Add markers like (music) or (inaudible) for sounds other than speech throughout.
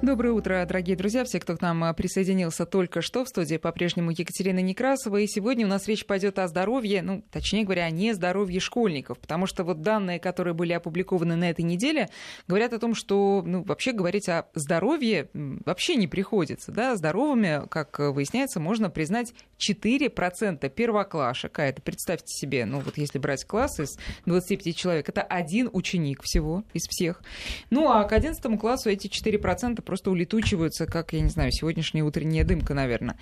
Доброе утро, дорогие друзья, все, кто к нам а, присоединился только что. В студии по-прежнему Екатерина Некрасова. И сегодня у нас речь пойдет о здоровье, ну, точнее говоря, о нездоровье школьников. Потому что вот данные, которые были опубликованы на этой неделе, говорят о том, что, ну, вообще говорить о здоровье вообще не приходится. Да? Здоровыми, как выясняется, можно признать 4% первоклашек. А это, представьте себе, ну, вот если брать класс из 25 человек, это один ученик всего из всех. Ну, а к 11 классу эти 4% просто улетучиваются, как, я не знаю, сегодняшняя утренняя дымка, наверное.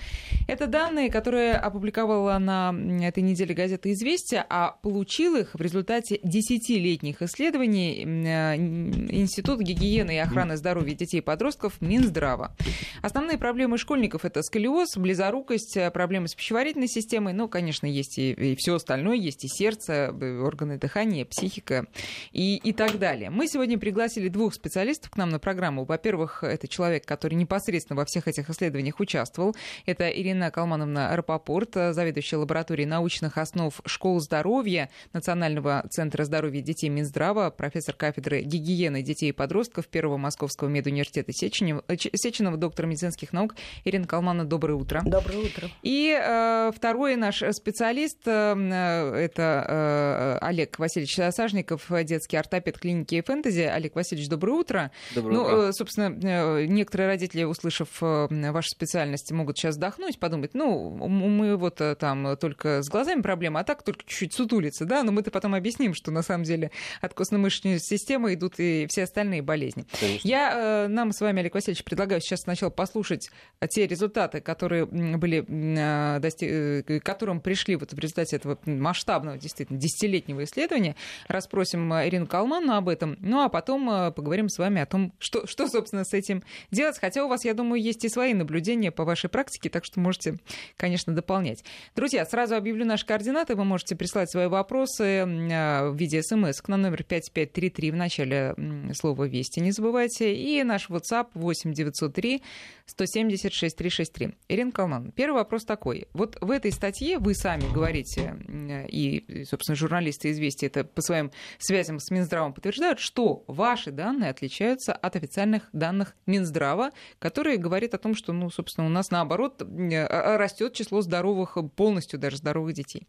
Это данные, которые опубликовала на этой неделе газета «Известия», а получил их в результате десятилетних исследований э, Институт гигиены и охраны здоровья детей и подростков Минздрава. Основные проблемы школьников – это сколиоз, близорукость, проблемы с пищеварительной системой, ну, конечно, есть и, и все остальное, есть и сердце, органы дыхания, психика и, и так далее. Мы сегодня пригласили двух специалистов к нам на программу. Во-первых, это человек, который непосредственно во всех этих исследованиях участвовал. Это Ирина Калмановна Рапопорт, заведующая лабораторией научных основ школ здоровья Национального центра здоровья детей Минздрава, профессор кафедры гигиены детей и подростков Первого Московского медуниверситета Сеченева, э, Сеченова, доктор медицинских наук. Ирина Калмановна, доброе утро. Доброе утро. И э, второй наш специалист, э, э это э, Олег Васильевич Сажников, детский ортопед клиники Фэнтези. Олег Васильевич, доброе утро. Доброе ну, утро. Э, собственно, Э, некоторые родители, услышав э, вашу специальность, могут сейчас вздохнуть, подумать, ну, мы вот э, там только с глазами проблема, а так только чуть-чуть сутулиться, да, но мы-то потом объясним, что на самом деле от костно-мышечной системы идут и все остальные болезни. Конечно. Я нам с вами, Олег Васильевич, предлагаю сейчас сначала послушать те результаты, которые были, к которым пришли вот в результате этого масштабного, действительно, десятилетнего исследования. Расспросим Ирину Калману об этом, ну а потом поговорим с вами о том, что, что собственно, с этим делать. Хотя у вас, я думаю, есть и свои наблюдения по вашей практике, так что можете, конечно, дополнять. Друзья, сразу объявлю наши координаты. Вы можете прислать свои вопросы а, в виде смс на номер 5533 в начале слова «Вести». Не забывайте. И наш WhatsApp 8903 176 363. Ирина Калман, первый вопрос такой. Вот в этой статье вы сами говорите, и, собственно, журналисты «Известия» это по своим связям с Минздравом подтверждают, что ваши данные отличаются от официальных данных Минздрава, который говорит о том, что, ну, собственно, у нас наоборот э, растет число здоровых, полностью даже здоровых детей.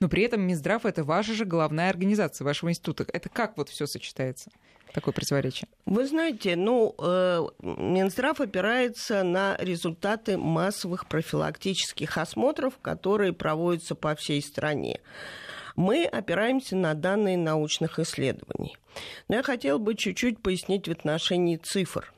Но при этом Минздрав это ваша же главная организация вашего института. Это как вот все сочетается? Такое противоречие. Вы знаете, ну, э, Минздрав опирается на результаты массовых профилактических осмотров, которые проводятся по всей стране мы опираемся на данные научных исследований. Но я хотела бы чуть-чуть пояснить в отношении цифр.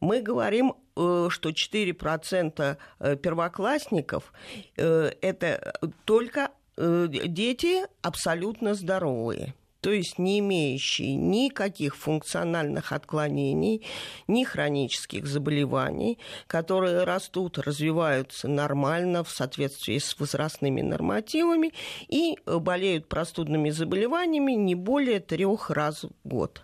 Мы говорим, э, что 4% э, первоклассников э, – это только дети абсолютно здоровые то есть не имеющие никаких функциональных отклонений, ни хронических заболеваний, которые растут, развиваются нормально в соответствии с возрастными нормативами и болеют простудными заболеваниями не более трех раз в год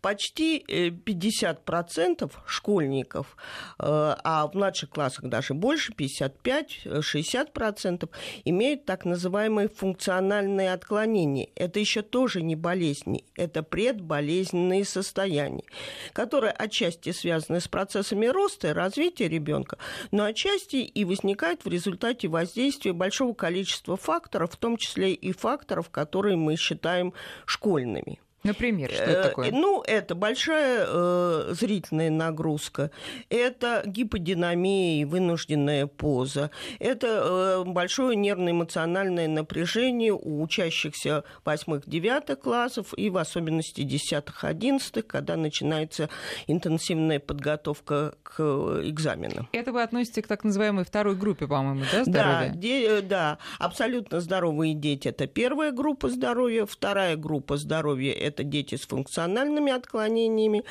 почти 50% э, школьников, э, а в младших классах даже больше, 55-60%, имеют так называемые функциональные отклонения. Это еще тоже не болезни, это предболезненные состояния, которые отчасти связаны с процессами роста и развития ребенка, но отчасти и возникают в результате воздействия большого количества факторов, в том числе и факторов, которые мы считаем школьными. Например, что это такое? Ну, это большая э, зрительная нагрузка, это гиподинамия и вынужденная поза, это э, большое нервно-эмоциональное напряжение у учащихся восьмых-девятых классов и в особенности десятых-одиннадцатых, когда начинается интенсивная подготовка к экзаменам. Это вы относите к так называемой второй группе, по-моему, да, здоровья? Да, де, да, абсолютно здоровые дети – это первая группа здоровья, вторая группа здоровья – это дети с функциональными отклонениями.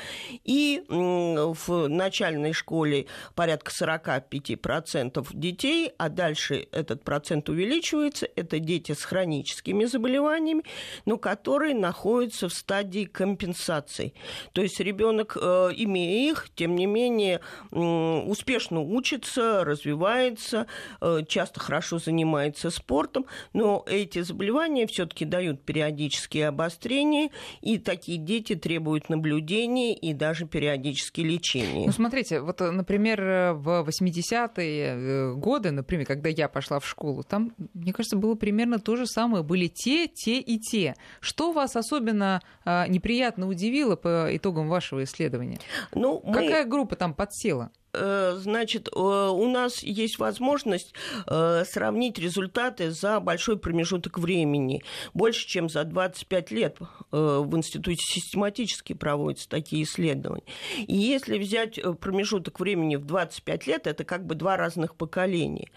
И в начальной школе порядка 45% детей, а дальше этот процент увеличивается, это дети с хроническими заболеваниями, но которые находятся в стадии компенсации. То есть ребенок, э, имея их, тем не менее, успешно учится, развивается, э, часто хорошо занимается спортом, но эти заболевания все-таки дают периодические обострения, и такие дети требуют наблюдения и даже периодически лечения. Ну, смотрите, вот, например, в 80-е э, годы, например, когда я пошла в школу, там, мне кажется, было примерно то же самое. Были те, те и те. Что вас особенно а, неприятно удивило по итогам вашего исследования? Ну, мы... Какая группа там подсела? Э, значит, э, у нас есть возможность э, сравнить результаты за большой промежуток времени. Больше, чем за 25 лет в институте систематически проводятся такие исследования. И если взять промежуток времени в 25 лет, это как бы два разных поколения,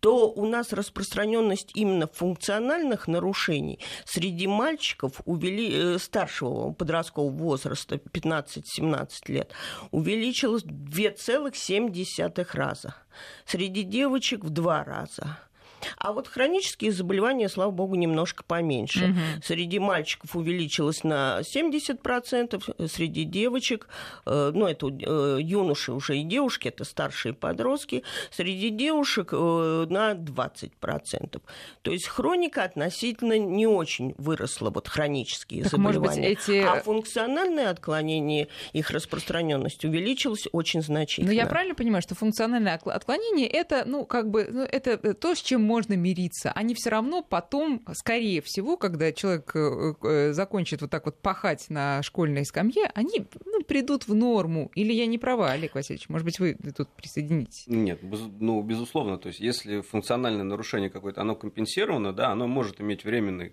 то у нас распространенность именно функциональных нарушений среди мальчиков увели... старшего подросткового возраста, 15-17 лет, увеличилась 2,7 0,7 раза. Среди девочек в два раза. А вот хронические заболевания, слава богу, немножко поменьше. Угу. Среди мальчиков увеличилось на 70%, среди девочек, э, ну, это э, юноши уже и девушки, это старшие подростки, среди девушек э, на 20%. То есть хроника относительно не очень выросла, вот хронические так, заболевания. Быть, эти... А функциональное отклонение, их распространенность увеличилась очень значительно. Но я правильно понимаю, что функциональное отклонение это, ну, как бы, ну, это то, с чем можно мириться, они все равно потом, скорее всего, когда человек э, э, закончит вот так вот пахать на школьной скамье, они ну, придут в норму. Или я не права, Олег Васильевич? Может быть, вы тут присоединитесь? Нет, ну, безусловно. То есть, если функциональное нарушение какое-то, оно компенсировано, да, оно может иметь временный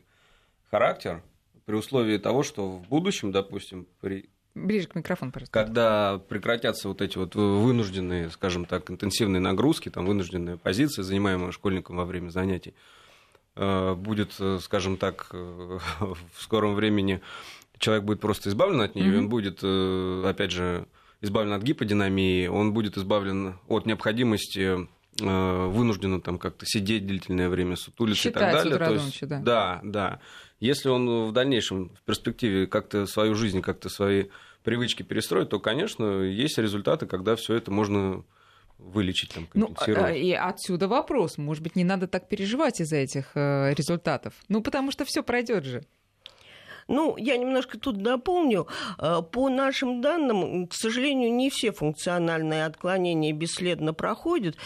характер при условии того, что в будущем, допустим, при Ближе к микрофону, пожалуйста. Когда прекратятся вот эти вот вынужденные, скажем так, интенсивные нагрузки, там вынужденная позиция, занимаемая школьником во время занятий, э, будет, э, скажем так, э, (laughs) в скором времени человек будет просто избавлен от нее, mm-hmm. он будет, опять же, избавлен от гиподинамии, он будет избавлен от необходимости вынужденно там как-то сидеть длительное время, сутулиться Считать и так далее. То есть, ночи, да. да, да. Если он в дальнейшем, в перспективе как-то свою жизнь, как-то свои привычки перестроит, то, конечно, есть результаты, когда все это можно вылечить, там, ну, компенсировать. Ну, и отсюда вопрос. Может быть, не надо так переживать из-за этих э, результатов? Ну, потому что все пройдет же. Ну, я немножко тут дополню. Э, по нашим данным, к сожалению, не все функциональные отклонения бесследно проходят.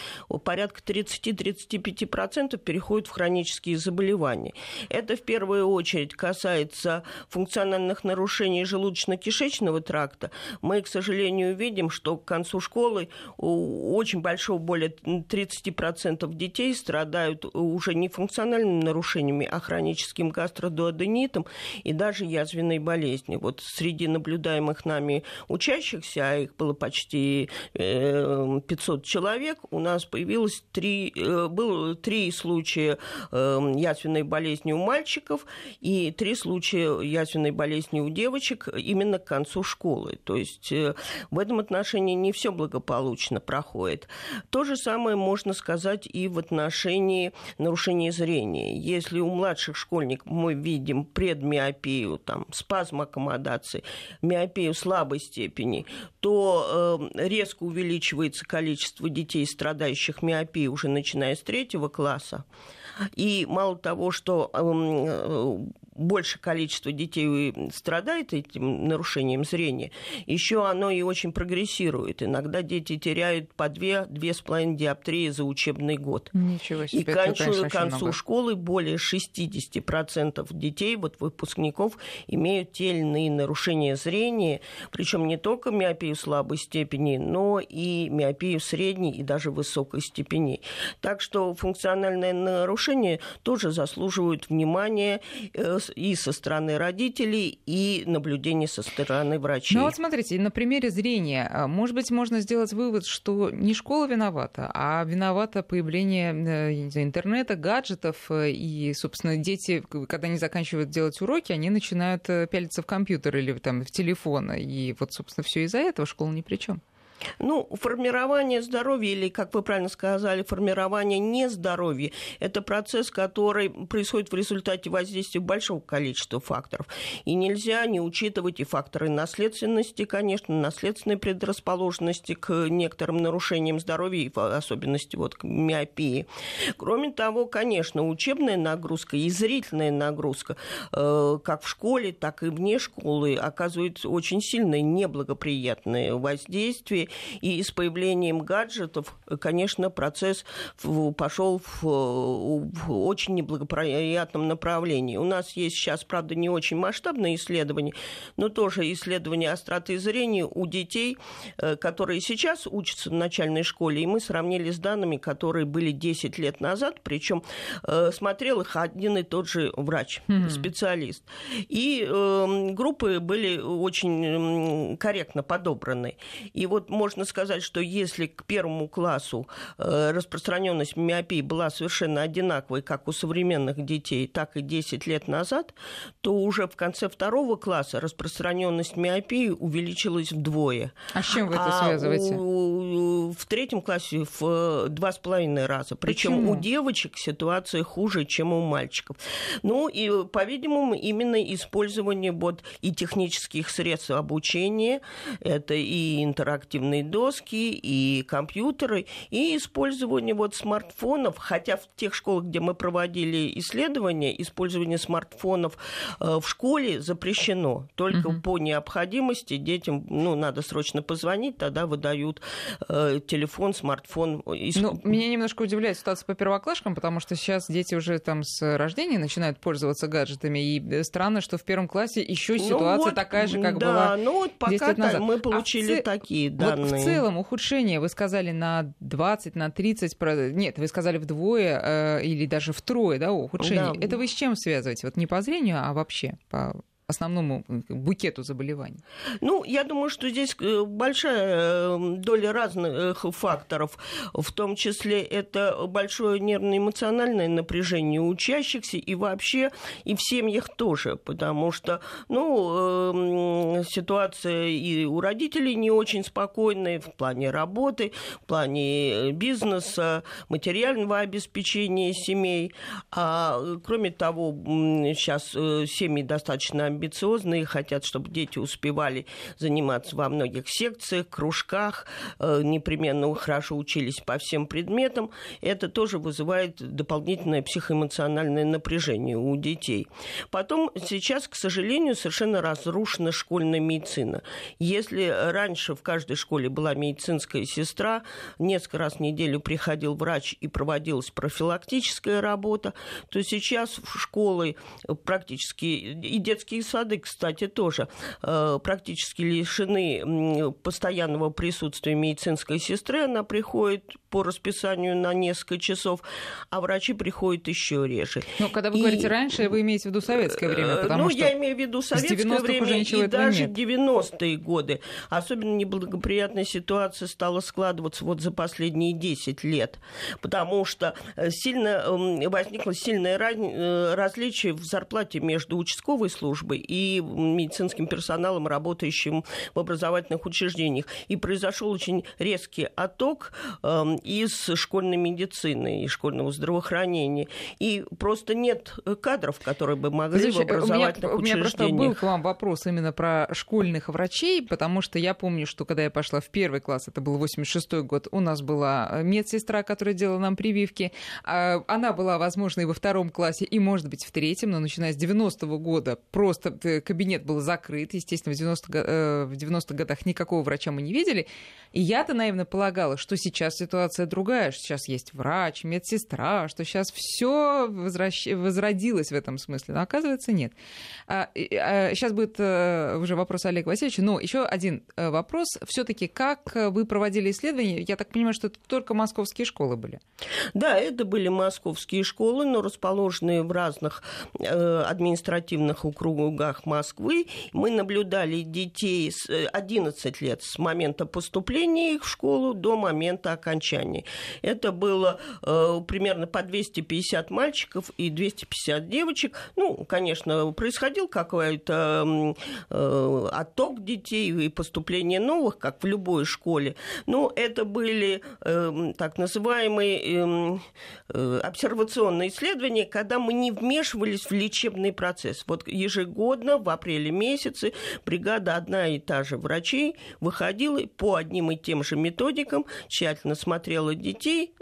Порядка 30-35% переходят в хронические заболевания. Это в первую очередь касается функциональных нарушений желудочно-кишечного тракта. Мы, к сожалению, видим, что к концу школы очень большого, более 30% детей страдают уже не функциональными нарушениями, а хроническим гастродуоденитом и даже даже язвенной болезни. Вот среди наблюдаемых нами учащихся, а их было почти 500 э, человек, у нас появилось три, э, было три случая э, язвенной болезни у мальчиков и три случая язвенной болезни у девочек именно к концу школы. То есть в этом отношении не все благополучно проходит. То же самое можно сказать и в отношении нарушения зрения. Если у младших школьников мы видим предмиопию, миопию, там, спазм аккомодации, миопию слабой степени, то э, резко увеличивается количество детей, страдающих миопией уже начиная с третьего класса. И мало того, что большее количество детей страдает этим нарушением зрения, еще оно и очень прогрессирует. Иногда дети теряют по две, две с половиной диоптрии за учебный год. Ничего себе. И к концу, концу школы более 60% детей, вот выпускников, имеют те или иные нарушения зрения, причем не только миопию слабой степени, но и миопию средней и даже высокой степени. Так что функциональные нарушения тоже заслуживают внимания э, и со стороны родителей, и наблюдения со стороны врачей. Ну вот смотрите, на примере зрения, а, может быть, можно сделать вывод, что не школа виновата, а виновато появление э, интернета, гаджетов, э, и, собственно, дети, когда они заканчивают делать уроки, они начинают э, пялиться в компьютер или там, в телефон, и вот, собственно, все из-за этого школа ни при чем. Ну, формирование здоровья, или, как вы правильно сказали, формирование нездоровья, это процесс, который происходит в результате воздействия большого количества факторов. И нельзя не учитывать и факторы наследственности, конечно, наследственной предрасположенности к некоторым нарушениям здоровья, в особенности вот к миопии. Кроме того, конечно, учебная нагрузка и зрительная нагрузка, э, как в школе, так и вне школы, оказывает очень сильное неблагоприятное воздействие и с появлением гаджетов, конечно, процесс пошел в, в очень неблагоприятном направлении. У нас есть сейчас, правда, не очень масштабное исследование, но тоже исследование остроты зрения у детей, э, которые сейчас учатся в начальной школе, и мы сравнили с данными, которые были 10 лет назад, причем э, смотрел их один и тот же врач, mm-hmm. специалист. И э, группы были очень корректно подобраны. И вот можно сказать, что если к первому классу э, распространенность миопии была совершенно одинаковой, как у современных детей, так и 10 лет назад, то уже в конце второго класса распространенность миопии увеличилась вдвое. А с чем вы это а связываете? У, в третьем классе в два с половиной раза. Причем у девочек ситуация хуже, чем у мальчиков. Ну и, по-видимому, именно использование вот и технических средств обучения, это и интерактивные доски, и компьютеры, и использование вот смартфонов, хотя в тех школах, где мы проводили исследования, использование смартфонов э, в школе запрещено. Только угу. по необходимости детям, ну, надо срочно позвонить, тогда выдают э, телефон, смартфон. Ну, меня немножко удивляет ситуация по первоклашкам, потому что сейчас дети уже там с рождения начинают пользоваться гаджетами, и странно, что в первом классе еще ну ситуация ну вот, такая же, как да, была ну вот пока мы получили а в, такие данные. Вот в целом ухудшение, вы сказали, на 20, на 30, нет, вы сказали вдвое э, или даже втрое, да, ухудшение. Да. Это вы с чем связываете? Вот не по зрению, а вообще по основному букету заболеваний? Ну, я думаю, что здесь э, большая э, доля разных факторов, в том числе это большое нервно-эмоциональное напряжение учащихся и вообще и в семьях тоже, потому что, ну, ситуация и у родителей не очень спокойная в плане работы, в плане э, бизнеса, материального обеспечения семей, а кроме того, сейчас семьи достаточно амбициозные, хотят, чтобы дети успевали заниматься во многих секциях, кружках, э, непременно хорошо учились по всем предметам. Это тоже вызывает дополнительное психоэмоциональное напряжение у детей. Потом сейчас, к сожалению, совершенно разрушена школьная медицина. Если раньше в каждой школе была медицинская сестра, несколько раз в неделю приходил врач и проводилась профилактическая работа, то сейчас в школы практически и детские сады, кстати, тоже э, практически лишены постоянного присутствия медицинской сестры. Она приходит по расписанию на несколько часов, а врачи приходят еще реже. Но когда вы и... говорите раньше, вы имеете в виду советское время? Э, потому ну, что я имею в виду советское время и даже нет. 90-е годы. Особенно неблагоприятная ситуация стала складываться вот за последние 10 лет, потому что э, сильно возникло сильное различие в зарплате между участковой службой и медицинским персоналом, работающим в образовательных учреждениях. И произошел очень резкий отток эм, из школьной медицины и школьного здравоохранения. И просто нет кадров, которые бы могли Слушай, в образовательных у меня, учреждениях. У меня просто был к вам вопрос именно про школьных врачей, потому что я помню, что когда я пошла в первый класс, это был 86-й год, у нас была медсестра, которая делала нам прививки. А, она была, возможно, и во втором классе, и, может быть, в третьем, но начиная с 90-го года просто Э, кабинет был закрыт. Естественно, в 90-х, э, в 90 годах никакого врача мы не видели. И я-то наивно полагала, что сейчас ситуация другая, что сейчас есть врач, медсестра, что сейчас все возвращ... возродилось в этом смысле. Но оказывается, нет. А, а, сейчас будет э, уже вопрос Олега Васильевича. Но еще один вопрос. Все-таки как вы проводили исследования? Я так понимаю, что это только московские школы были. Да, это были московские школы, но расположенные в разных административных округах округах Москвы. Мы наблюдали детей с 11 лет с момента поступления их в школу до момента окончания. Это было э, примерно по 250 мальчиков и 250 девочек. Ну, конечно, происходил какой-то э, отток детей и поступление новых, как в любой школе. Но это были э, так называемые э, э, обсервационные исследования, когда мы не вмешивались в лечебный процесс. Вот ежегодно в апреле месяце бригада одна и та же врачей выходила по одним и тем же методикам, тщательно смотрела детей,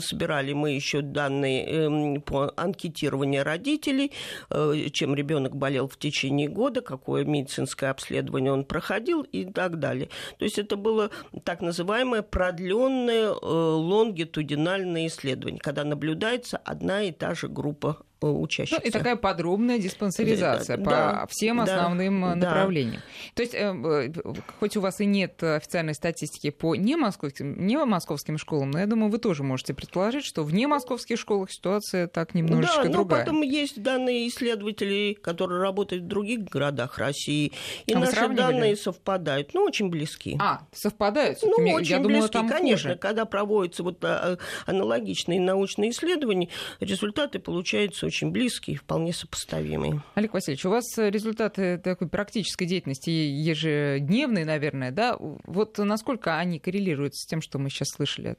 собирали мы еще данные эм, по анкетированию родителей, э, чем ребенок болел в течение года, какое медицинское обследование он проходил и так далее. То есть это было так называемое продленное э, лонгитудинальное исследование, когда наблюдается одна и та же группа учащихся. Ну, и такая подробная диспансеризация да, по да, всем основным да, направлениям. То есть, э, хоть у вас и нет официальной статистики по не московским, не московским школам, но я думаю, вы тоже можете предположить, что в не московских школах ситуация так немножечко да, другая. Да, но потом есть данные исследователей, которые работают в других городах России, и а наши данные совпадают, ну, очень близки. А, совпадают? Ну, я очень я близки, думала, там конечно. Хуже. Когда проводятся вот а, аналогичные научные исследования, результаты получаются очень близкие, вполне сопоставимые. Олег Васильевич, у вас результаты такой практической деятельности ежедневные, наверное, да? Вот насколько они коррелируют с тем, что мы сейчас слышали?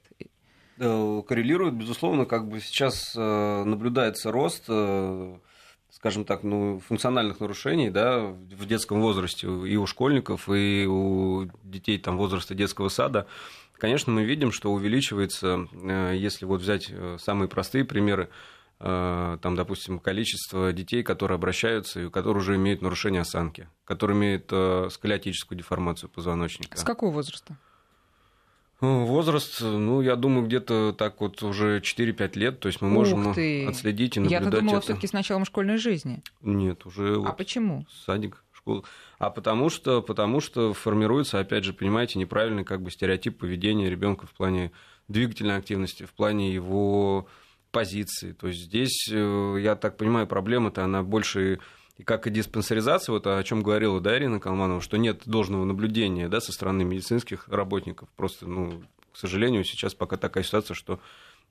Коррелируют, безусловно, как бы сейчас э, наблюдается рост э, скажем так, ну, функциональных нарушений да, в детском возрасте и у школьников, и у детей там, возраста детского сада. Конечно, мы видим, что увеличивается, э, если вот взять самые простые примеры, Э, там, допустим, количество детей, которые обращаются и которые уже имеют нарушение осанки, которые имеют э, сколиотическую деформацию позвоночника. С какого возраста? Ну, возраст, ну, я думаю, где-то так вот уже 4-5 лет, то есть мы можем отследить и наблюдать Я-то думала, это. все таки с началом школьной жизни. Нет, уже... А вот почему? Садик, школа. А потому что, потому что формируется, опять же, понимаете, неправильный как бы стереотип поведения ребенка в плане двигательной активности, в плане его позиции. То есть здесь, э, я так понимаю, проблема-то она больше и как и диспансеризация, вот о чем говорила да, Ирина Калманова, что нет должного наблюдения да, со стороны медицинских работников. Просто, ну, к сожалению, сейчас пока такая ситуация, что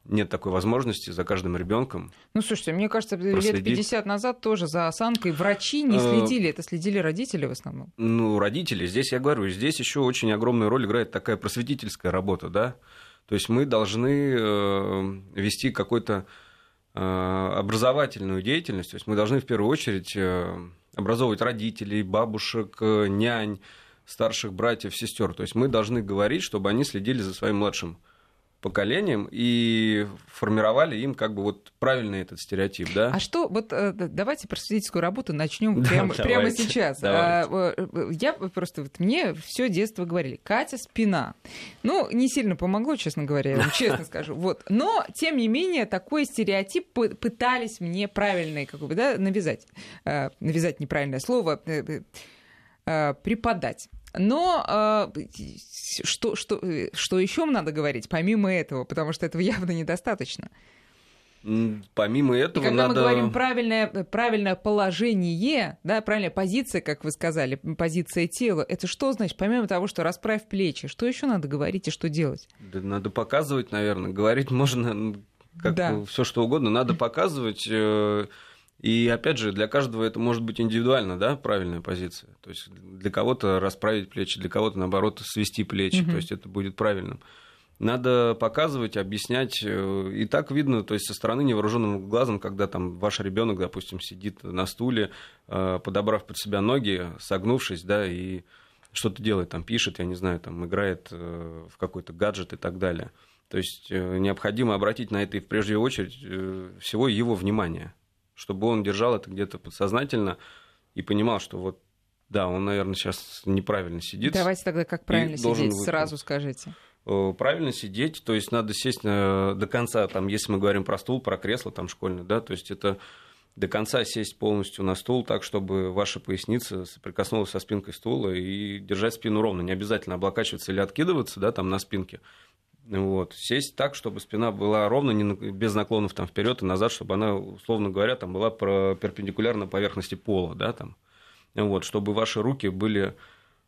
нет такой возможности за каждым ребенком. Ну, слушайте, мне кажется, проследить. лет 50 назад тоже за осанкой врачи не э, следили, это следили родители в основном. Ну, родители, здесь я говорю, здесь еще очень огромную роль играет такая просветительская работа, да, то есть мы должны э, вести какую-то э, образовательную деятельность, то есть мы должны в первую очередь э, образовывать родителей, бабушек, нянь, старших братьев, сестер. То есть мы должны говорить, чтобы они следили за своим младшим поколением и формировали им как бы вот правильный этот стереотип, да? А что, вот э, давайте просветительскую работу начнем прямо, (laughs) да, прямо сейчас. А, э, э, я просто, вот, мне все детство говорили, Катя спина. Ну, не сильно помогло, честно говоря, я вам (laughs) честно скажу. Вот. Но, тем не менее, такой стереотип пытались мне правильный, как бы, да, навязать. Навязать неправильное слово, преподать. Но э, что, что, что еще надо говорить, помимо этого, потому что этого явно недостаточно. Помимо этого, и когда надо... мы говорим правильное, правильное положение, да, правильная позиция, как вы сказали, позиция тела, это что значит? Помимо того, что расправь плечи, что еще надо говорить и что делать? Да, надо показывать, наверное. Говорить можно как да. все что угодно. Надо (laughs) показывать. И опять же, для каждого это может быть индивидуально, да, правильная позиция. То есть для кого-то расправить плечи, для кого-то, наоборот, свести плечи. Угу. То есть это будет правильным. Надо показывать, объяснять. Э, и так видно, то есть со стороны невооруженным глазом, когда там ваш ребенок, допустим, сидит на стуле, э, подобрав под себя ноги, согнувшись, да, и что-то делает, там пишет, я не знаю, там играет э, в какой-то гаджет и так далее. То есть необходимо обратить на это и в прежнюю очередь всего его внимание чтобы он держал это где-то подсознательно и понимал, что вот да, он, наверное, сейчас неправильно сидит. Давайте тогда как правильно сидеть, сразу скажите. Э, правильно сидеть, то есть надо сесть э, до конца, там, если мы говорим про стул, про кресло там школьное, да, то есть это до конца сесть полностью на стул так, чтобы ваша поясница соприкоснулась со спинкой стула и держать спину ровно. Не обязательно облокачиваться или откидываться да, там на спинке. Вот. Сесть так, чтобы спина была ровно, не, без наклонов там, вперед и назад, чтобы она, условно говоря, там, была перпендикулярно поверхности пола. Да, там. вот, чтобы ваши руки были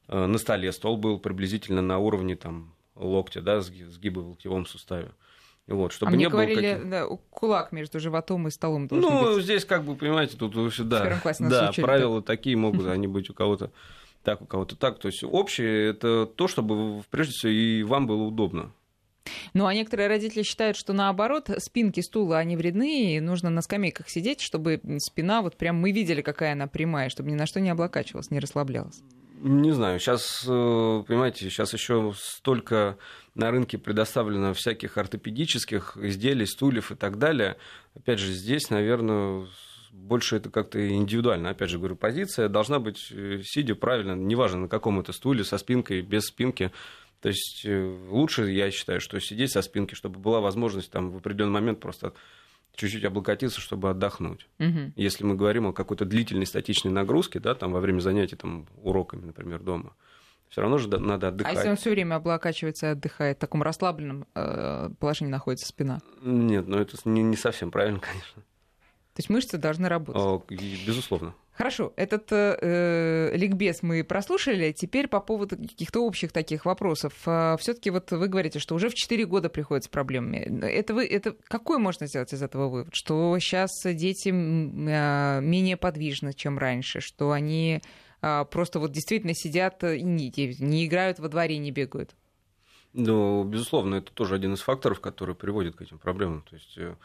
э, на столе, стол был приблизительно на уровне там, локтя, да, сгиба в локтевом суставе. Вот, чтобы а мне не говорили, было да, кулак между животом и столом должен Ну, быть. здесь как бы, понимаете, тут да, да учили, правила так. такие могут они быть у кого-то так, у кого-то так. То есть общее это то, чтобы прежде всего и вам было удобно. Ну, а некоторые родители считают, что наоборот, спинки стула, они вредны, и нужно на скамейках сидеть, чтобы спина, вот прям мы видели, какая она прямая, чтобы ни на что не облокачивалась, не расслаблялась. Не знаю, сейчас, э, понимаете, сейчас еще столько на рынке предоставлено всяких ортопедических изделий, стульев и так далее. Опять же, здесь, наверное, больше это как-то индивидуально. Опять же, говорю, позиция должна быть, э, сидя правильно, неважно на каком это стуле, со спинкой, без спинки. То есть э, лучше, я считаю, что сидеть со спинки, чтобы была возможность там в определенный момент просто чуть-чуть облокотиться, чтобы отдохнуть. Угу. Если мы говорим о какой-то длительной статичной нагрузке, да, там во время занятий там, уроками, например, дома, все равно же надо отдыхать. А если он все время облокачивается и отдыхает, в таком расслабленном э, положении находится спина? Нет, ну это не, не совсем правильно, (laughs) конечно. То есть мышцы должны работать? О, безусловно. Хорошо, этот э, ликбез мы прослушали. Теперь по поводу каких-то общих таких вопросов. А, Все-таки вот вы говорите, что уже в 4 года приходят с проблемами. Это вы, это какой можно сделать из этого вывод? Что сейчас дети а, менее подвижны, чем раньше, что они а, просто вот действительно сидят и не, не играют во дворе, не бегают? Ну, безусловно, это тоже один из факторов, который приводит к этим проблемам. То есть э,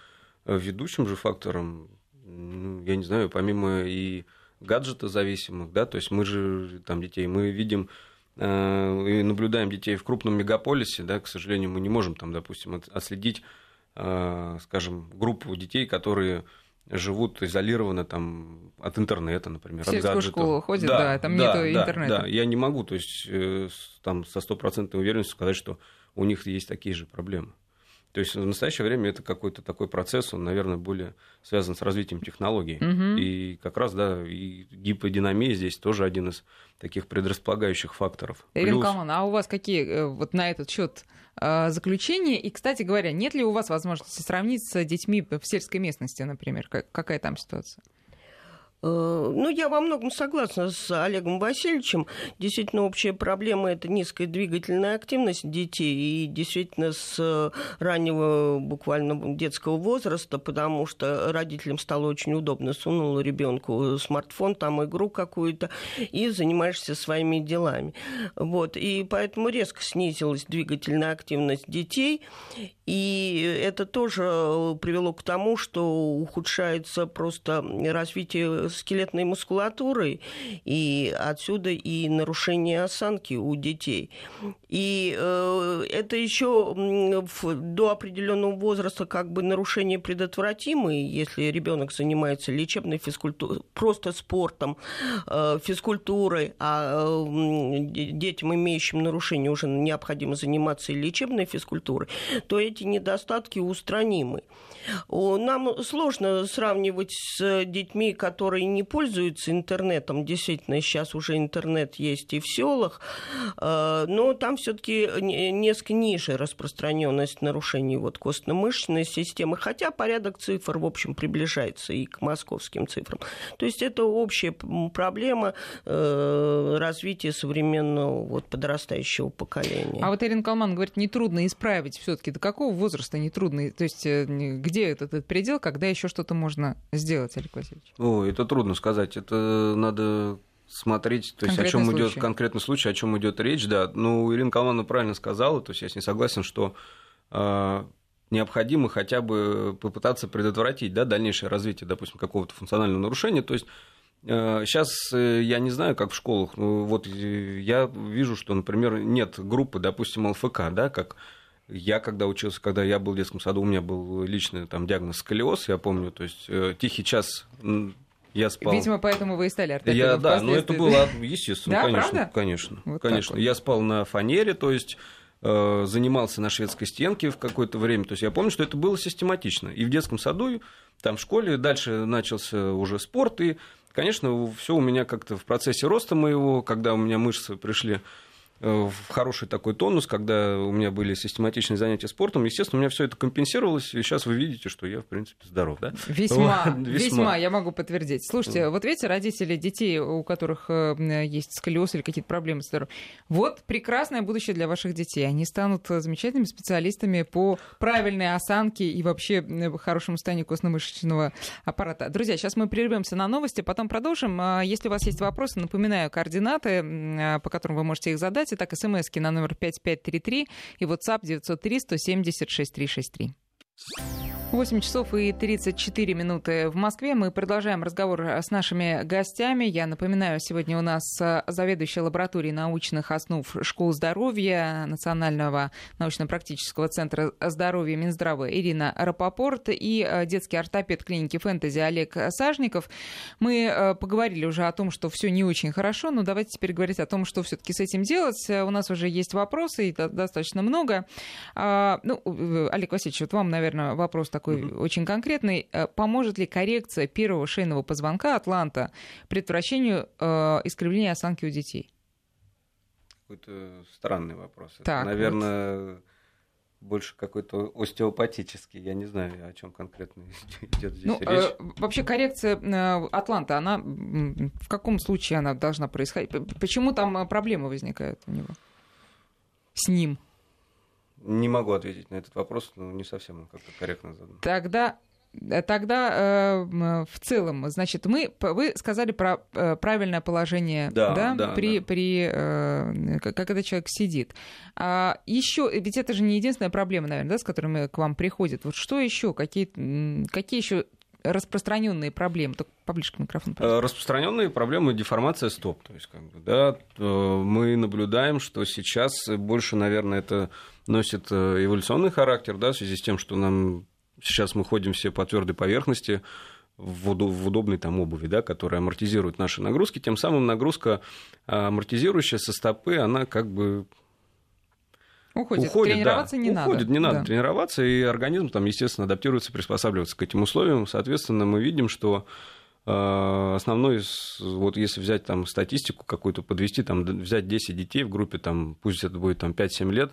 ведущим же фактором, я не знаю, помимо и гаджета зависимых, да, то есть мы же там детей, мы видим э, и наблюдаем детей в крупном мегаполисе, да, к сожалению, мы не можем там, допустим, отследить, э, скажем, группу детей, которые живут изолированно там от интернета, например, Все от гаджетов. школу ходят, да, да там да, нету да, интернета. Да, я не могу, то есть э, там со стопроцентной уверенностью сказать, что у них есть такие же проблемы. То есть в настоящее время это какой-то такой процесс, он, наверное, более связан с развитием технологий. Угу. И как раз, да, и гиподинамия здесь тоже один из таких предрасполагающих факторов. Ирина Плюс... Калман, а у вас какие э, вот на этот счет э, заключения? И, кстати говоря, нет ли у вас возможности сравнить с детьми в сельской местности, например? Какая там ситуация? Э, ну, я во многом согласна с Олегом Васильевичем. Действительно, общая проблема – это низкая двигательная активность детей. И действительно, с раннего буквально детского возраста, потому что родителям стало очень удобно. Сунул ребенку смартфон, там игру какую-то, и занимаешься своими делами. Вот. И поэтому резко снизилась двигательная активность детей. И это тоже привело к тому, что ухудшается просто развитие скелетной мускулатурой, и отсюда и нарушение осанки у детей. И э, это еще до определенного возраста как бы нарушение предотвратимые, если ребенок занимается лечебной физкультурой, просто спортом, э, физкультурой, а детям, имеющим нарушение, уже необходимо заниматься и лечебной физкультурой, то эти недостатки устранимы. Нам сложно сравнивать с детьми, которые не пользуются интернетом. Действительно, сейчас уже интернет есть и в селах, э, но там все-таки несколько ниже распространенность нарушений вот костно-мышечной системы, хотя порядок цифр, в общем, приближается и к московским цифрам. То есть это общая проблема э, развития современного вот, подрастающего поколения. А вот Ирина Калман говорит, нетрудно исправить все-таки. До какого возраста нетрудно? То есть э, где этот, этот предел, когда еще что-то можно сделать, Олег Васильевич? О, это трудно сказать. Это надо смотреть, то есть о чем идет конкретный случай, о чем идет речь, да. Ну, Ирина Калмановна правильно сказала, то есть я с ней согласен, что э, необходимо хотя бы попытаться предотвратить да, дальнейшее развитие, допустим, какого-то функционального нарушения. То есть Сейчас э, я не знаю, как в школах. Вот я вижу, что, например, нет группы, допустим, ЛФК, да, как я когда учился, когда я был в детском саду, у меня был личный там диагноз сколиоз, я помню, то есть э, тихий час я спал. Видимо, поэтому вы и стали ортопедом. Я, да, но это было (laughs) естественно, да, конечно, правда? конечно, вот конечно. Вот. Я спал на фанере, то есть э, занимался на шведской стенке в какое-то время. То есть я помню, что это было систематично. И в детском саду, там в школе, дальше начался уже спорт, и, конечно, все у меня как-то в процессе роста моего, когда у меня мышцы пришли в хороший такой тонус, когда у меня были систематичные занятия спортом, естественно, у меня все это компенсировалось, и сейчас вы видите, что я, в принципе, здоров, да? Весьма, (laughs) весьма, весьма, я могу подтвердить. Слушайте, вот видите, родители детей, у которых э, есть сколиоз или какие-то проблемы с здоровьем, вот прекрасное будущее для ваших детей. Они станут замечательными специалистами по правильной осанке и вообще хорошему состоянию костно-мышечного аппарата. Друзья, сейчас мы прервемся на новости, потом продолжим. А если у вас есть вопросы, напоминаю координаты, а, по которым вы можете их задать. Итак, смски на номер 5533 и WhatsApp 903 170 6363. 8 часов и 34 минуты в Москве. Мы продолжаем разговор с нашими гостями. Я напоминаю, сегодня у нас заведующая лабораторией научных основ школ здоровья Национального научно-практического центра здоровья Минздрава Ирина Рапопорт и э, детский ортопед клиники «Фэнтези» Олег Сажников. Мы э, поговорили уже о том, что все не очень хорошо, но давайте теперь говорить о том, что все-таки с этим делать. У нас уже есть вопросы, и достаточно много. А, ну, э, Олег Васильевич, вот вам, наверное, вопрос такой mm-hmm. очень конкретный. Э, поможет ли коррекция первого шейного позвонка Атланта предотвращению э, искривления осанки у детей? Какой-то странный вопрос. Так, Это, наверное, вот. больше какой-то остеопатический. Я не знаю, о чем конкретно (laughs) идет здесь ну, речь. Э, вообще коррекция э, Атланта, она в каком случае она должна происходить? Почему там э, проблемы возникают у него? С ним? Не могу ответить на этот вопрос, но не совсем он как-то корректно задан. Тогда Тогда э, в целом, значит, мы, вы сказали про э, правильное положение, да, да, да при, да. при э, как этот человек сидит. А еще, ведь это же не единственная проблема, наверное, да, с которыми к вам приходят. Вот что еще, какие, какие еще распространенные проблемы? Только поближе к микрофону. Пожалуйста. Распространенные проблемы деформация стоп. То есть, как бы, да, мы наблюдаем, что сейчас больше, наверное, это носит э, эволюционный характер, да, в связи с тем, что нам сейчас мы ходим все по твердой поверхности в удобной там обуви, да, которая амортизирует наши нагрузки, тем самым нагрузка амортизирующая со стопы, она как бы Уходит. уходит тренироваться да, не уходит, надо. Уходит, не надо да. тренироваться, и организм там, естественно, адаптируется, приспосабливается к этим условиям. Соответственно, мы видим, что а, основной, вот если взять там статистику какую-то, подвести, там, взять 10 детей в группе, там, пусть это будет там, 5-7 лет,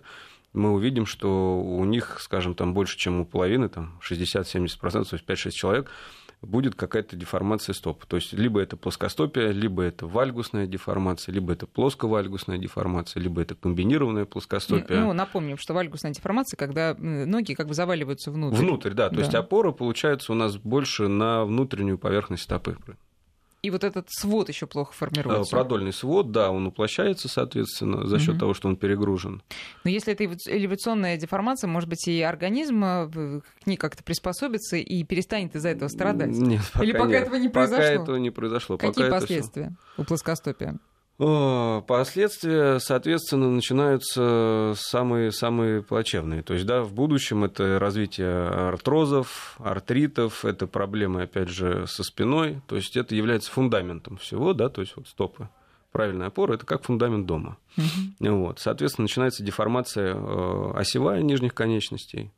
мы увидим, что у них, скажем, там больше, чем у половины, там 60-70%, то есть 5-6 человек, будет какая-то деформация стопы. То есть либо это плоскостопия, либо это вальгусная деформация, либо это плосковальгусная деформация, либо это комбинированная плоскостопия. Ну, напомним, что вальгусная деформация, когда ноги как бы заваливаются внутрь. Внутрь, да. То да. есть опора получается у нас больше на внутреннюю поверхность стопы. И вот этот свод еще плохо формируется. Продольный свод, да, он уплощается, соответственно, за счет угу. того, что он перегружен. Но если это элевационная деформация, может быть, и организм э, к ней как-то приспособится и перестанет из-за этого страдать? Нет, пока Или пока нет. этого не произошло? Пока этого не произошло. Какие пока последствия это... у плоскостопия? Последствия, соответственно, начинаются самые, самые плачевные. То есть, да, в будущем это развитие артрозов, артритов, это проблемы, опять же, со спиной. То есть, это является фундаментом всего, да, то есть, вот стопы. Правильная опора – это как фундамент дома. Угу. Вот. Соответственно, начинается деформация э, осевая нижних конечностей,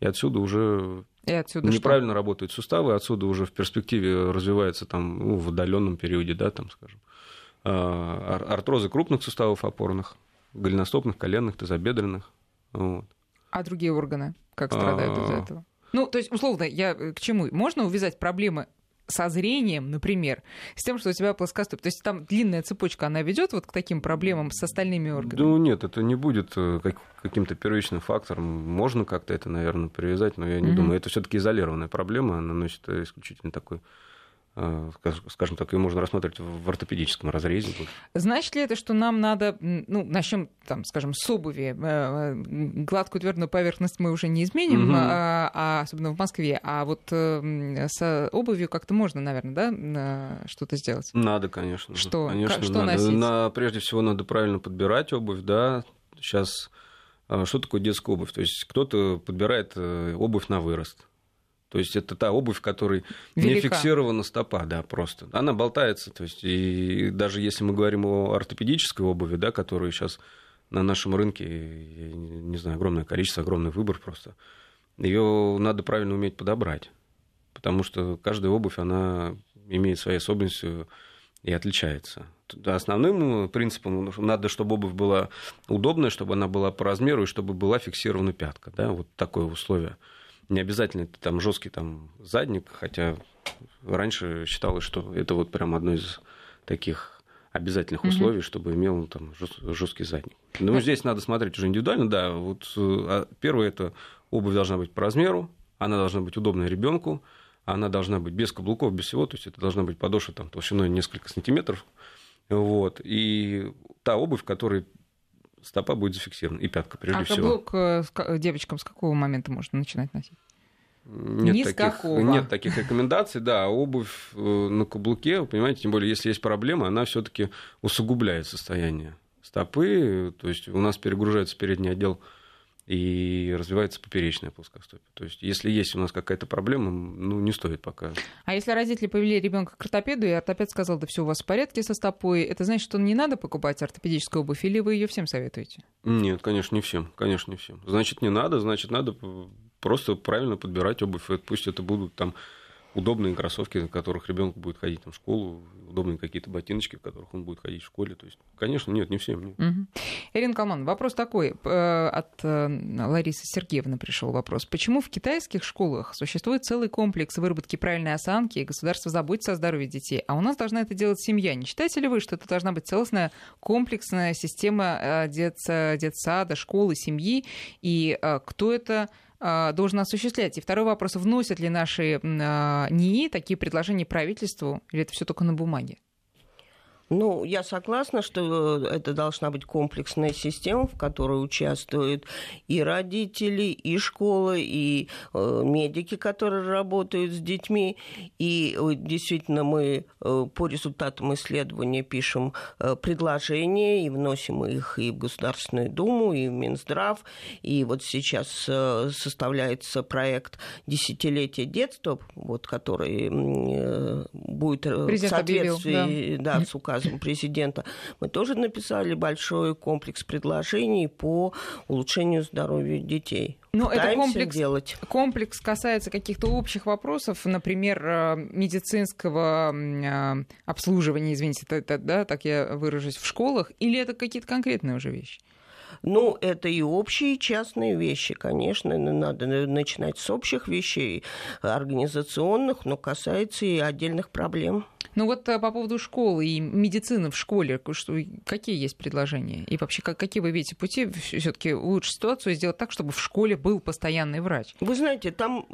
и отсюда уже и отсюда неправильно что? работают суставы, отсюда уже в перспективе развивается там, ну, в отдаленном периоде, да, там, скажем, артрозы крупных суставов опорных, голеностопных, коленных, тазобедренных. Вот. А другие органы как страдают из-за этого? Ну, то есть, условно, я э, к чему? Можно увязать проблемы со зрением, например, с тем, что у тебя плоскостопие. То есть там длинная цепочка, она ведет вот к таким проблемам с остальными органами? Ну нет, это не будет э, каким-то первичным фактором. Можно как-то это, наверное, привязать, но я не mm-hmm. думаю. Это все-таки изолированная проблема, она носит исключительно такой Э, скажем так, ее можно рассматривать в ортопедическом разрезе. Значит ли это, что нам надо, ну, начнем, там, скажем, с обуви, э, гладкую твердую поверхность мы уже не изменим, угу. а, а, особенно в Москве, а вот э, с обувью как-то можно, наверное, да, что-то сделать? Надо, конечно. Что? Конечно, что надо. носить? На, прежде всего, надо правильно подбирать обувь, да, сейчас что такое детская обувь? То есть кто-то подбирает обувь на вырост, то есть это та обувь, которой Велика. не фиксирована стопа, да, просто. Она болтается. То есть, и даже если мы говорим о ортопедической обуви, да, которую сейчас на нашем рынке, я не знаю, огромное количество, огромный выбор просто, ее надо правильно уметь подобрать. Потому что каждая обувь, она имеет свои особенности. и отличается. Основным принципом надо, чтобы обувь была удобная, чтобы она была по размеру и чтобы была фиксирована пятка. Да? Вот такое условие. Не обязательно это там жесткий там, задник, хотя раньше считалось, что это вот прям одно из таких обязательных угу. условий, чтобы имел там жесткий задник. Но здесь надо смотреть уже индивидуально, да. Вот а, первое это обувь должна быть по размеру, она должна быть удобной ребенку, она должна быть без каблуков, без всего, то есть это должна быть подошва там, толщиной несколько сантиметров. Вот. И та обувь, в которой стопа будет зафиксирована, и пятка прежде а всего. А каблук девочкам с какого момента можно начинать носить? Нет Ни таких, нет таких рекомендаций, да, обувь э, на каблуке, вы понимаете, тем более, если есть проблема, она все-таки усугубляет состояние стопы, то есть у нас перегружается передний отдел и развивается поперечная плоскостопие. То есть, если есть у нас какая-то проблема, ну, не стоит пока. А если родители повели ребенка к ортопеду, и ортопед сказал, да все у вас в порядке со стопой, это значит, что не надо покупать ортопедическую обувь, или вы ее всем советуете? Нет, конечно, не всем. Конечно, не всем. Значит, не надо, значит, надо просто правильно подбирать обувь. Пусть это будут там удобные кроссовки, в которых ребенок будет ходить там, в школу, удобные какие-то ботиночки, в которых он будет ходить в школе. То есть, конечно, нет, не всем. Нет. Угу. Ирина Калман, вопрос такой. Э, от э, Ларисы Сергеевны пришел вопрос. Почему в китайских школах существует целый комплекс выработки правильной осанки, и государство заботится о здоровье детей, а у нас должна это делать семья? Не считаете ли вы, что это должна быть целостная комплексная система э, детсада, школы, семьи? И кто это должен осуществлять? И второй вопрос, вносят ли наши а, НИИ такие предложения правительству, или это все только на бумаге? Ну, я согласна, что э, это должна быть комплексная система, в которой участвуют и родители, и школы, и э, медики, которые работают с детьми. И э, действительно мы э, по результатам исследования пишем э, предложения и вносим их и в Государственную Думу, и в Минздрав. И вот сейчас э, составляется проект «Десятилетие детства», вот, который э, будет Президент в соответствии объявил, да. Да, с указом указом президента, мы тоже написали большой комплекс предложений по улучшению здоровья детей. Но это комплекс, делать. комплекс касается каких-то общих вопросов, например, э, медицинского э, обслуживания, извините, это, да, так я выражусь, в школах, или это какие-то конкретные уже вещи? Ну, это и общие, и частные вещи, конечно. Надо начинать с общих вещей, организационных, но касается и отдельных проблем. Ну вот э, по поводу школы и медицины в школе, что, какие есть предложения? И вообще, как, какие вы видите пути все-таки лучше ситуацию сделать так, чтобы в школе был постоянный врач? Вы знаете, там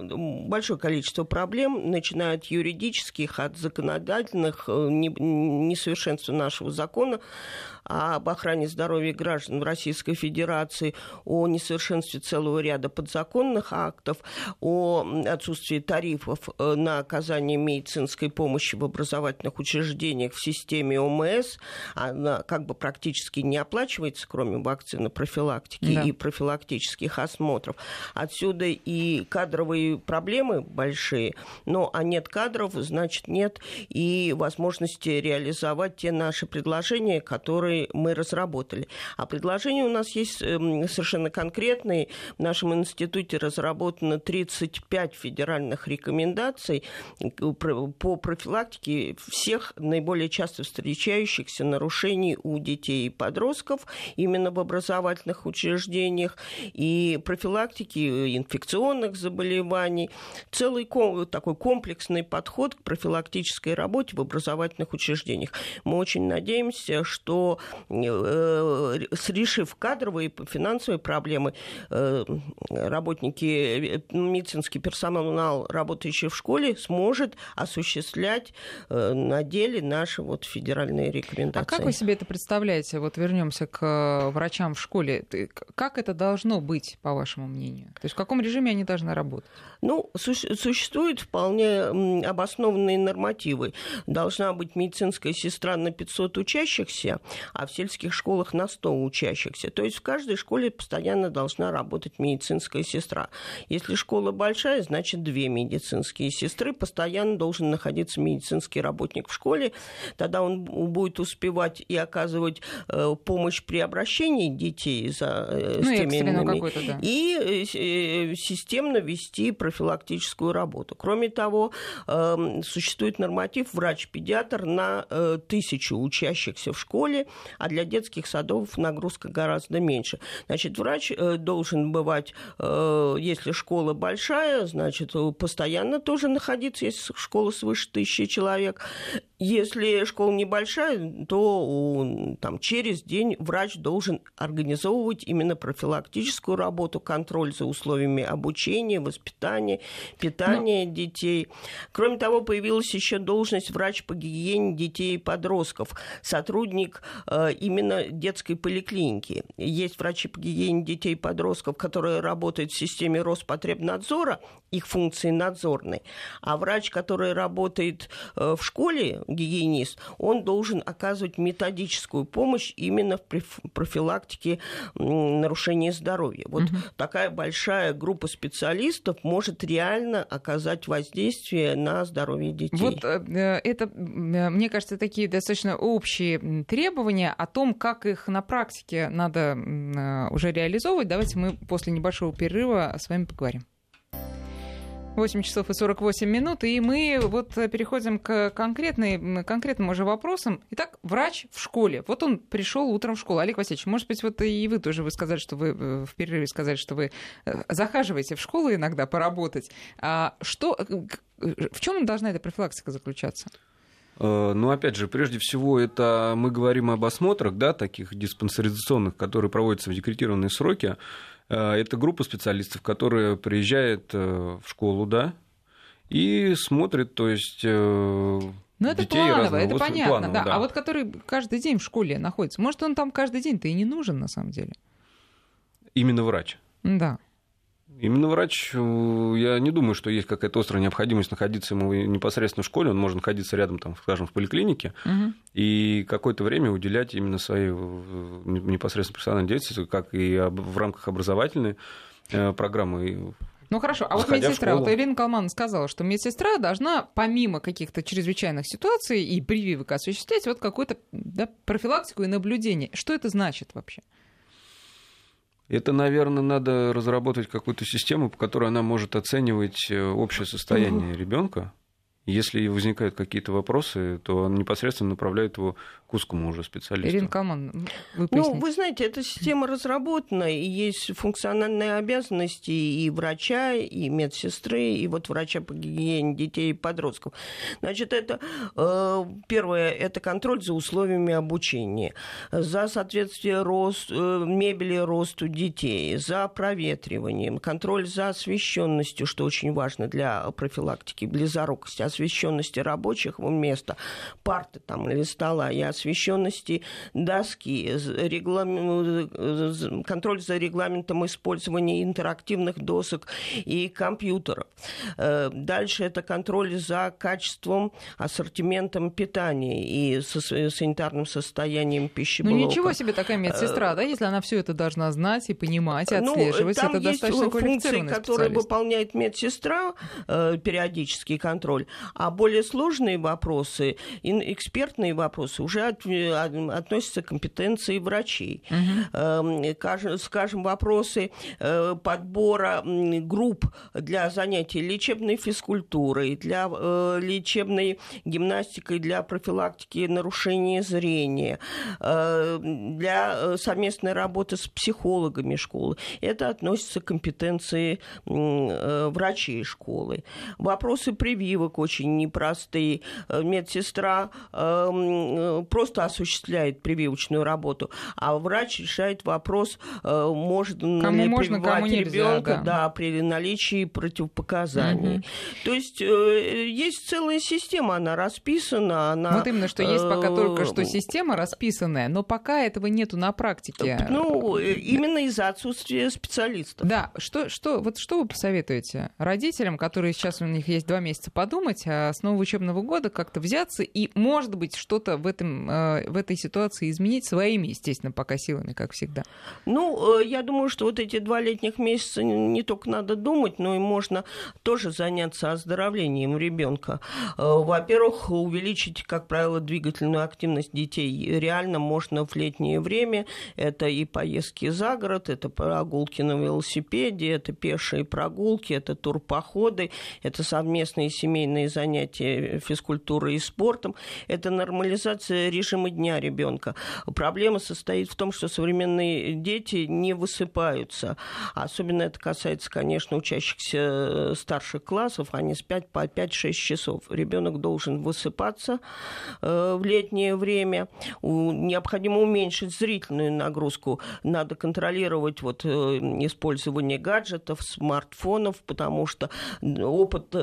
большое количество проблем, начиная от юридических, от законодательных, э, несовершенства нашего закона об охране здоровья граждан Российской Федерации, о несовершенстве целого ряда подзаконных актов, о отсутствии тарифов э, на оказание медицинской помощи в образовательных учреждениях в системе ОМС. Она как бы практически не оплачивается, кроме вакцины профилактики да. и профилактических осмотров. Отсюда и кадровые проблемы большие, но а нет кадров, значит нет и возможности реализовать те наши предложения, которые которые мы разработали. А предложения у нас есть эм, совершенно конкретные. В нашем институте разработано 35 федеральных рекомендаций э, по профилактике всех наиболее часто встречающихся нарушений у детей и подростков именно в образовательных учреждениях и профилактики инфекционных заболеваний. Целый такой комплексный подход к профилактической работе в образовательных учреждениях. Мы очень надеемся, что Э, решив кадровые и финансовые проблемы, э, работники, э, медицинский персонал, работающий в школе, сможет осуществлять на деле наши вот федеральные рекомендации. А как вы себе это представляете? Вот вернемся к врачам в школе. Как это должно быть, по вашему мнению? То есть в каком режиме они должны работать? Ну, существуют вполне обоснованные нормативы. Должна быть медицинская сестра на 500 учащихся, а в сельских школах на 100 учащихся. То есть в каждой школе постоянно должна работать медицинская сестра. Если школа большая, значит две медицинские сестры, постоянно должен находиться медицинский работник в школе, тогда он будет успевать и оказывать э, помощь при обращении детей за э, ну, с теми иными, да. и э, системно вести профилактическую работу. Кроме того, эм, существует норматив врач-педиатр на тысячу учащихся в школе, а для детских садов нагрузка гораздо меньше. Значит, врач должен бывать, если школа большая, значит, постоянно тоже находиться, если школа свыше тысячи человек. Если школа небольшая, то там, через день врач должен организовывать именно профилактическую работу, контроль за условиями обучения, воспитания, питания Но... детей. Кроме того, появилась еще должность врач по гигиене детей и подростков, сотрудник э, именно детской поликлиники. Есть врачи по гигиене детей и подростков, которые работают в системе Роспотребнадзора, их функции надзорные, а врач, который работает э, в школе, гигиенист, он должен оказывать методическую помощь именно в профилактике нарушения здоровья. Вот угу. такая большая группа специалистов может реально оказать воздействие на здоровье детей. Вот э, э, это, мне кажется, такие достаточно общие требования о том, как их на практике надо уже реализовывать. Давайте мы после небольшого перерыва с вами поговорим. 8 часов и 48 минут, и мы вот переходим к конкретной, конкретным уже вопросам. Итак, врач в школе. Вот он пришел утром в школу. Олег Васильевич, может быть, вот и вы тоже вы сказали, что вы э, в перерыве сказали, что вы э, захаживаете в школу иногда поработать. А что, э, в чем должна эта профилактика заключаться? Ну, опять же, прежде всего, это мы говорим об осмотрах, да, таких диспансеризационных, которые проводятся в декретированные сроки. Э, это группа специалистов, которая приезжает э, в школу, да, и смотрит, то есть э, ну, это детей планово, это понятно, планово, да. да. А вот который каждый день в школе находится, может, он там каждый день-то и не нужен на самом деле? Именно врач. Да. Именно врач, э, я не думаю, что есть какая-то острая необходимость находиться ему непосредственно в школе, он может находиться рядом, там, скажем, в поликлинике, угу. и какое-то время уделять именно своей э, непосредственно профессиональной деятельности, как и в рамках образовательной э, программы. Ну хорошо, а вот медсестра, вот Ирина Калман сказала, что медсестра должна помимо каких-то чрезвычайных ситуаций и прививок осуществлять вот какую-то да, профилактику и наблюдение. Что это значит вообще? Это, наверное, надо разработать какую-то систему, по которой она может оценивать э, общее состояние ребенка если возникают какие-то вопросы, то он непосредственно направляет его к узкому уже специалисту. Ирина Каман, вы Ну, вы знаете, эта система разработана, и есть функциональные обязанности и врача, и медсестры, и вот врача по гигиене детей и подростков. Значит, это э, первое, это контроль за условиями обучения, за соответствие рост, э, мебели росту детей, за проветриванием, контроль за освещенностью, что очень важно для профилактики близорукости, освещенности рабочих места, парты там или стола и освещенности доски, реглам... контроль за регламентом использования интерактивных досок и компьютеров. Э, дальше это контроль за качеством, ассортиментом питания и санитарным состоянием пищеблока. Ну ничего себе такая медсестра, да, если она все это должна знать и понимать, и ну, отслеживать. Ну, там это есть достаточно функции, которые выполняет медсестра, э, периодический контроль, а более сложные вопросы, экспертные вопросы уже относятся к компетенции врачей. Угу. Скажем, вопросы э, подбора групп для занятий лечебной физкультурой, для э, лечебной гимнастикой, для профилактики нарушения зрения, э, для совместной работы с психологами школы. Это относится к компетенции врачей школы. Вопросы прививок очень непростые. Э, медсестра эм, просто осуществляет прививочную работу, а врач решает вопрос, э, может кому ли можно, прививать ребенка да. да, при наличии противопоказаний. Угу. То есть э, есть целая система, она расписана. Она, вот именно, что есть пока только что система расписанная, но пока этого нету на практике. Ну, именно из-за отсутствия специалистов. Да, что, что, вот что вы посоветуете родителям, которые сейчас у них есть два месяца подумать? А с нового учебного года как-то взяться и, может быть, что-то в, этом, э, в этой ситуации изменить своими, естественно, пока силами, как всегда? Ну, э, я думаю, что вот эти два летних месяца не только надо думать, но и можно тоже заняться оздоровлением ребенка. Во-первых, увеличить, как правило, двигательную активность детей. Реально можно в летнее время. Это и поездки за город, это прогулки на велосипеде, это пешие прогулки, это турпоходы, это совместные семейные занятия физкультурой и спортом, это нормализация режима дня ребенка. Проблема состоит в том, что современные дети не высыпаются. Особенно это касается, конечно, учащихся э, старших классов. Они спят по 5-6 часов. Ребенок должен высыпаться э, в летнее время. Необходимо уменьшить зрительную нагрузку. Надо контролировать вот, э, использование гаджетов, смартфонов, потому что опыт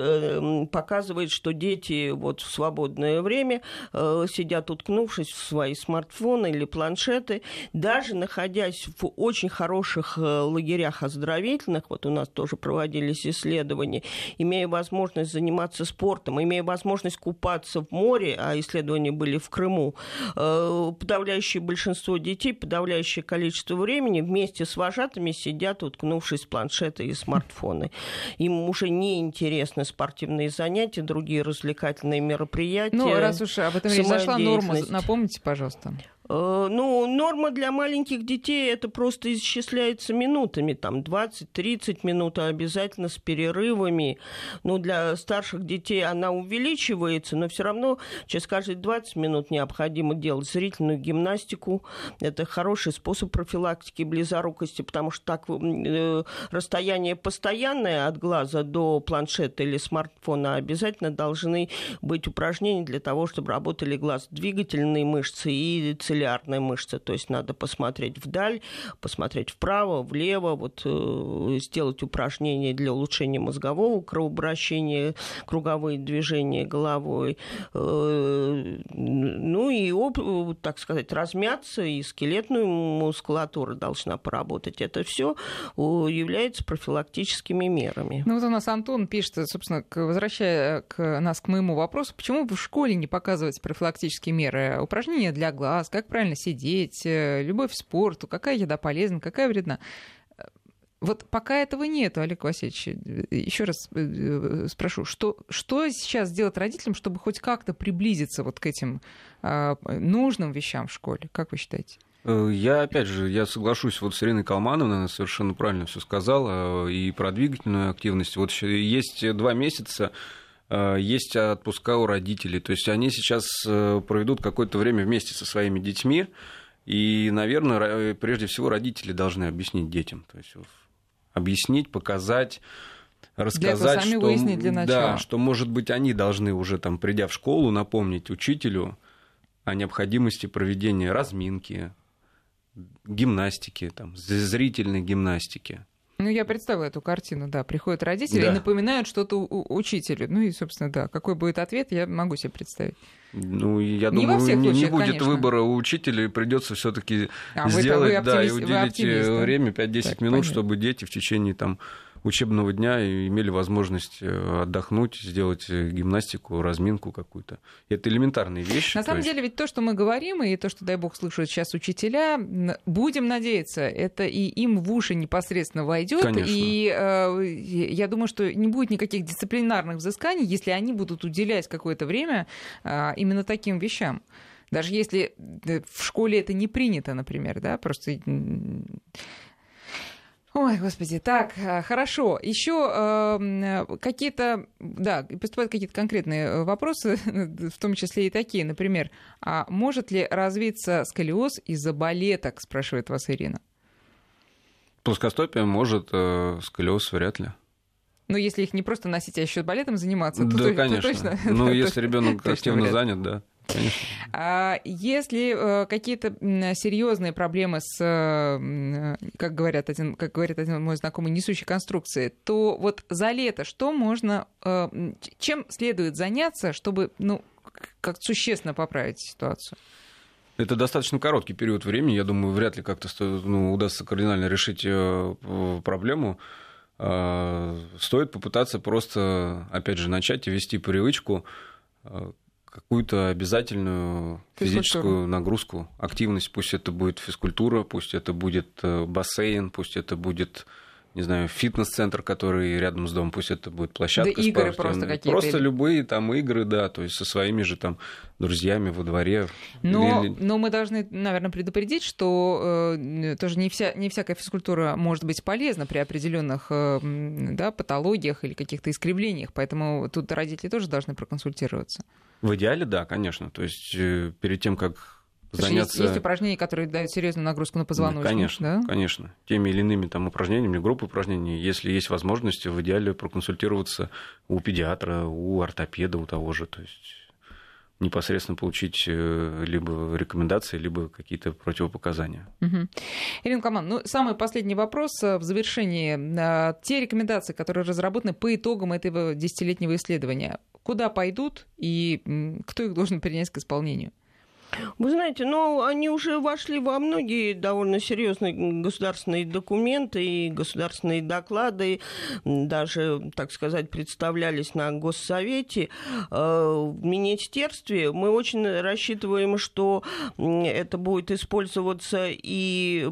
показывает, что дети вот в свободное время сидят уткнувшись в свои смартфоны или планшеты, даже находясь в очень хороших э, лагерях оздоровительных, вот у нас тоже проводились исследования, имея возможность заниматься спортом, имея возможность купаться в море, а исследования были в Крыму, подавляющее большинство детей, подавляющее количество времени вместе с вожатыми сидят, уткнувшись в планшеты и смартфоны. Им уже не интересны спортивные занятия, другие развлекательные мероприятия. Ну, раз уж об этом речь зашла, норму напомните, пожалуйста. Э, ну, норма для маленьких детей это просто исчисляется минутами, там 20-30 минут, а обязательно с перерывами. Ну, для старших детей она увеличивается, но все равно через каждые 20 минут необходимо делать зрительную гимнастику. Это хороший способ профилактики близорукости, потому что так э, расстояние постоянное от глаза до планшета или смартфона обязательно должны быть упражнения для того, чтобы работали глаз двигательные мышцы и целевые цилиарная мышца, то есть надо посмотреть вдаль, посмотреть вправо, влево, вот э, сделать упражнения для улучшения мозгового кровообращения, круговые движения головой, э, ну и, так сказать, размяться, и скелетную мускулатуру должна поработать. Это все является профилактическими мерами. Ну вот у нас Антон пишет, собственно, возвращая к нас к моему вопросу, почему в школе не показывать профилактические меры? Упражнения для глаз, как правильно сидеть, э, любовь к спорту, какая еда полезна, какая вредна. Вот пока этого нет, Олег Васильевич, э, еще раз э, спрошу, что, что сейчас делать родителям, чтобы хоть как-то приблизиться вот к этим а, нужным вещам в школе? Как вы считаете? Я, опять же, я соглашусь вот с Ириной Калмановной, она совершенно правильно все сказала, и про двигательную активность. Вот есть два месяца, Э, есть отпуска у родителей. То есть они сейчас э, проведут какое-то время вместе со своими детьми. И, наверное, прежде всего родители должны объяснить детям. То есть объяснить, показать, рассказать, для что, для начала. да, что, может быть, они должны уже, там, придя в школу, напомнить учителю о необходимости проведения разминки, гимнастики, там, зрительной гимнастики. Ну, я представила эту картину, да. Приходят родители да. и напоминают что-то учителю. Ну и, собственно, да, какой будет ответ, я могу себе представить. Ну, я не думаю, не, не будет конечно. выбора у учителя, придется все-таки а, сделать, вы, вы да, и уделить э, время 5-10 минут, понятно. чтобы дети в течение там учебного дня имели возможность э, отдохнуть, сделать э, гимнастику, разминку какую-то. Это элементарные вещи. На самом есть... деле ведь то, что мы говорим, и то, что, дай бог, слышат сейчас учителя, будем надеяться, это и им в уши непосредственно войдет. И э, я думаю, что не будет никаких дисциплинарных взысканий, если они будут уделять какое-то время э, именно таким вещам. Даже если э, в школе это не принято, например, да, просто Ой, господи, так, э, хорошо. Еще э, какие-то, да, поступают какие-то конкретные э, вопросы, (laughs) в том числе и такие, например, а может ли развиться сколиоз из-за балеток, спрашивает вас Ирина. Плоскостопие может, э, сколиоз вряд ли. Ну, если их не просто носить, а еще балетом заниматься, да, то, конечно. то точно. Ну, (laughs) если ребенок активно занят, да. А если э, какие-то чем проблемы с, э, как, говорят один, как говорит один мой знакомый, несущей конструкции, то вот за лето что можно, э, чем следует заняться, чтобы ну, как существенно поправить ситуацию? Это достаточно короткий период времени. Я думаю, вряд ли как-то ну, удастся кардинально решить проблему. стоит попытаться просто, опять же, начать и вести привычку какую-то обязательную физическую нагрузку, активность. Пусть это будет физкультура, пусть это будет бассейн, пусть это будет не знаю, фитнес-центр, который рядом с домом, пусть это будет площадка да игры просто какие-то. Просто любые там игры, да, то есть со своими же там друзьями во дворе. Но, Или... но мы должны, наверное, предупредить, что э, тоже не, вся, не всякая физкультура может быть полезна при определенных э, да, патологиях или каких-то искривлениях, поэтому тут родители тоже должны проконсультироваться. В идеале, да, конечно. То есть э, перед тем, как заняться... Есть, есть упражнения, которые дают серьезную нагрузку на позвоночник, Конечно, да? конечно. Теми или иными там упражнениями, группы упражнений, если есть возможность, в идеале проконсультироваться у педиатра, у ортопеда, у того же, то есть непосредственно получить э, либо рекомендации, либо какие-то противопоказания. Угу. Ирина Каман, ну, самый последний вопрос э, в завершении. Э, те рекомендации, которые разработаны по итогам этого десятилетнего исследования, куда пойдут и кто их должен принять к исполнению? Вы знаете, ну, они уже вошли во многие довольно серьезные государственные документы и государственные доклады, даже, так сказать, представлялись на Госсовете. Э, в Министерстве мы очень рассчитываем, что это будет использоваться и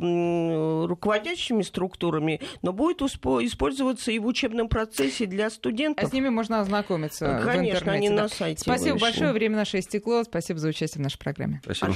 руководящими структурами, но будет использоваться и в учебном процессе для студентов. А с ними можно ознакомиться Конечно, в интернете. они да. на сайте Спасибо большое, время наше истекло. Спасибо за участие в нашей программе. Спасибо. Пожалуйста.